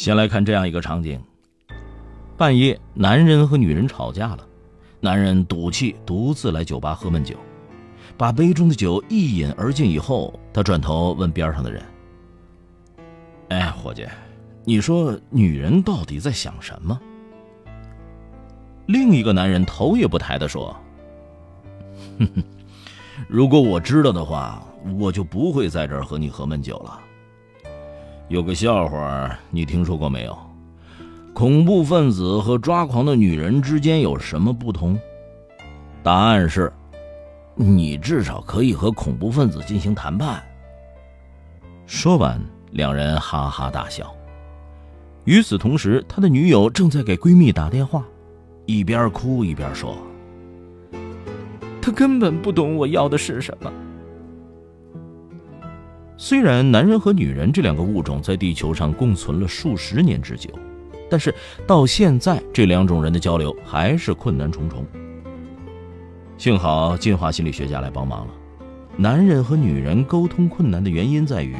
先来看这样一个场景：半夜，男人和女人吵架了，男人赌气独自来酒吧喝闷酒，把杯中的酒一饮而尽以后，他转头问边上的人：“哎，伙计，你说女人到底在想什么？”另一个男人头也不抬的说：“哼哼，如果我知道的话，我就不会在这儿和你喝闷酒了。”有个笑话，你听说过没有？恐怖分子和抓狂的女人之间有什么不同？答案是，你至少可以和恐怖分子进行谈判。说完，两人哈哈大笑。与此同时，他的女友正在给闺蜜打电话，一边哭一边说：“他根本不懂我要的是什么。”虽然男人和女人这两个物种在地球上共存了数十年之久，但是到现在这两种人的交流还是困难重重。幸好进化心理学家来帮忙了。男人和女人沟通困难的原因在于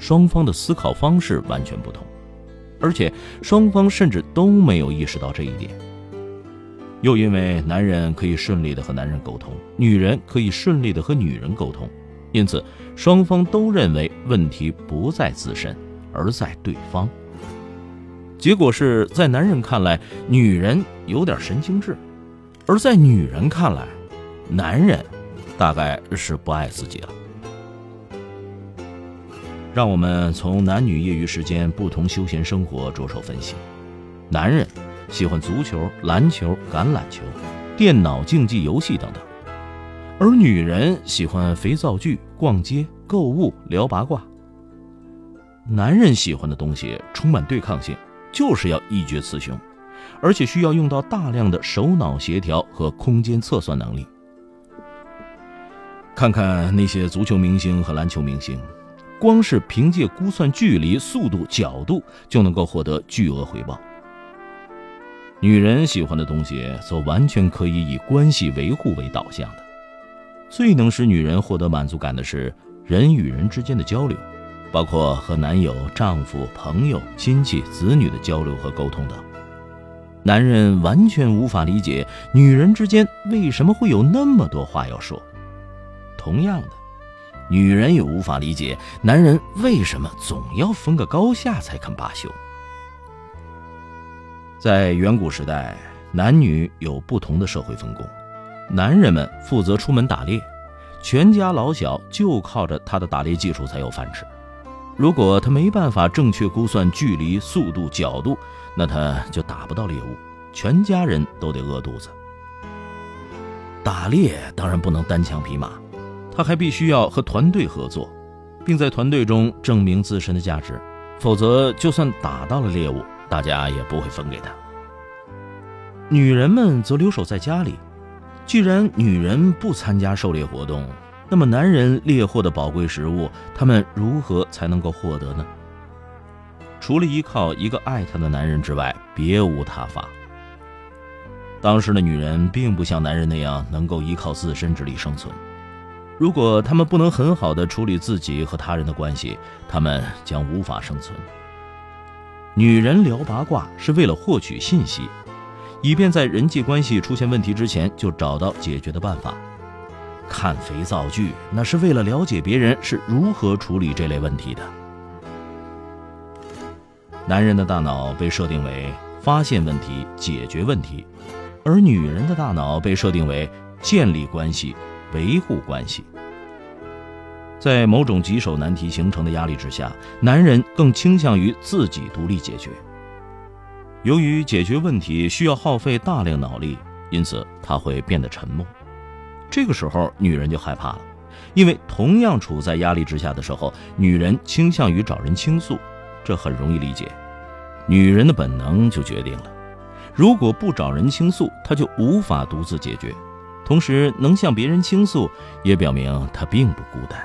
双方的思考方式完全不同，而且双方甚至都没有意识到这一点。又因为男人可以顺利的和男人沟通，女人可以顺利的和女人沟通。因此，双方都认为问题不在自身，而在对方。结果是在男人看来，女人有点神经质；而在女人看来，男人大概是不爱自己了。让我们从男女业余时间不同休闲生活着手分析：男人喜欢足球、篮球、橄榄球、电脑竞技游戏等等。而女人喜欢肥皂剧、逛街、购物、聊八卦。男人喜欢的东西充满对抗性，就是要一决雌雄，而且需要用到大量的手脑协调和空间测算能力。看看那些足球明星和篮球明星，光是凭借估算距离、速度、角度就能够获得巨额回报。女人喜欢的东西则完全可以以关系维护为导向的。最能使女人获得满足感的是人与人之间的交流，包括和男友、丈夫、朋友、亲戚、子女的交流和沟通等。男人完全无法理解女人之间为什么会有那么多话要说，同样的，女人也无法理解男人为什么总要分个高下才肯罢休。在远古时代，男女有不同的社会分工。男人们负责出门打猎，全家老小就靠着他的打猎技术才有饭吃。如果他没办法正确估算距离、速度、角度，那他就打不到猎物，全家人都得饿肚子。打猎当然不能单枪匹马，他还必须要和团队合作，并在团队中证明自身的价值，否则就算打到了猎物，大家也不会分给他。女人们则留守在家里。既然女人不参加狩猎活动，那么男人猎获的宝贵食物，他们如何才能够获得呢？除了依靠一个爱她的男人之外，别无他法。当时的女人并不像男人那样能够依靠自身之力生存。如果她们不能很好的处理自己和他人的关系，她们将无法生存。女人聊八卦是为了获取信息。以便在人际关系出现问题之前就找到解决的办法。看肥皂剧，那是为了了解别人是如何处理这类问题的。男人的大脑被设定为发现问题、解决问题，而女人的大脑被设定为建立关系、维护关系。在某种棘手难题形成的压力之下，男人更倾向于自己独立解决。由于解决问题需要耗费大量脑力，因此他会变得沉默。这个时候，女人就害怕了，因为同样处在压力之下的时候，女人倾向于找人倾诉，这很容易理解。女人的本能就决定了，如果不找人倾诉，她就无法独自解决。同时，能向别人倾诉，也表明她并不孤单。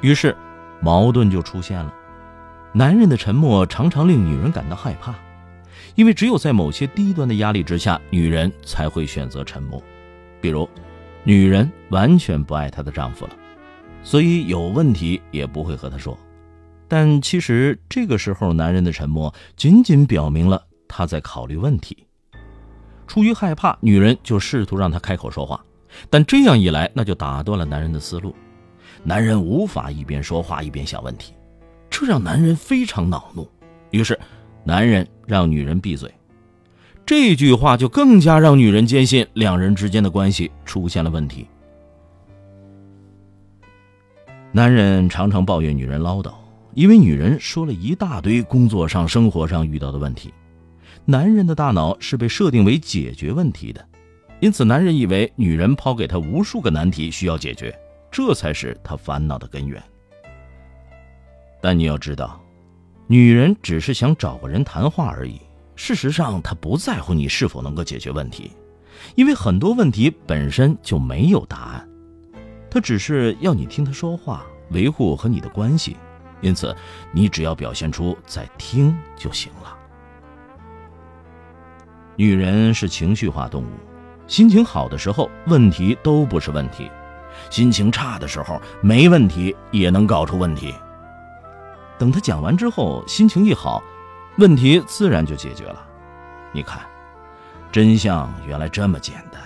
于是，矛盾就出现了。男人的沉默常常令女人感到害怕，因为只有在某些低端的压力之下，女人才会选择沉默。比如，女人完全不爱她的丈夫了，所以有问题也不会和他说。但其实这个时候，男人的沉默仅仅表明了他在考虑问题。出于害怕，女人就试图让他开口说话，但这样一来，那就打断了男人的思路。男人无法一边说话一边想问题，这让男人非常恼怒。于是，男人让女人闭嘴。这句话就更加让女人坚信两人之间的关系出现了问题。男人常常抱怨女人唠叨。因为女人说了一大堆工作上、生活上遇到的问题，男人的大脑是被设定为解决问题的，因此男人以为女人抛给他无数个难题需要解决，这才是他烦恼的根源。但你要知道，女人只是想找个人谈话而已，事实上她不在乎你是否能够解决问题，因为很多问题本身就没有答案，她只是要你听她说话，维护和你的关系。因此，你只要表现出在听就行了。女人是情绪化动物，心情好的时候问题都不是问题，心情差的时候没问题也能搞出问题。等他讲完之后，心情一好，问题自然就解决了。你看，真相原来这么简单。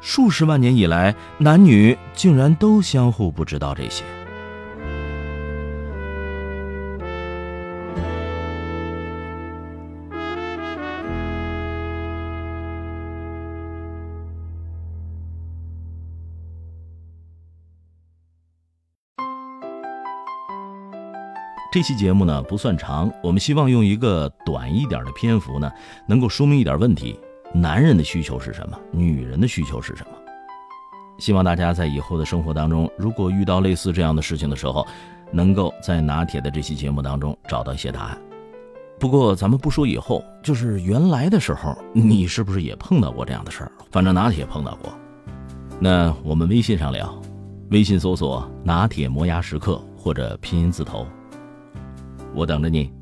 数十万年以来，男女竟然都相互不知道这些。这期节目呢不算长，我们希望用一个短一点的篇幅呢，能够说明一点问题：男人的需求是什么？女人的需求是什么？希望大家在以后的生活当中，如果遇到类似这样的事情的时候，能够在拿铁的这期节目当中找到一些答案。不过咱们不说以后，就是原来的时候，你是不是也碰到过这样的事儿？反正拿铁碰到过。那我们微信上聊，微信搜索“拿铁磨牙时刻”或者拼音字头。我等着你。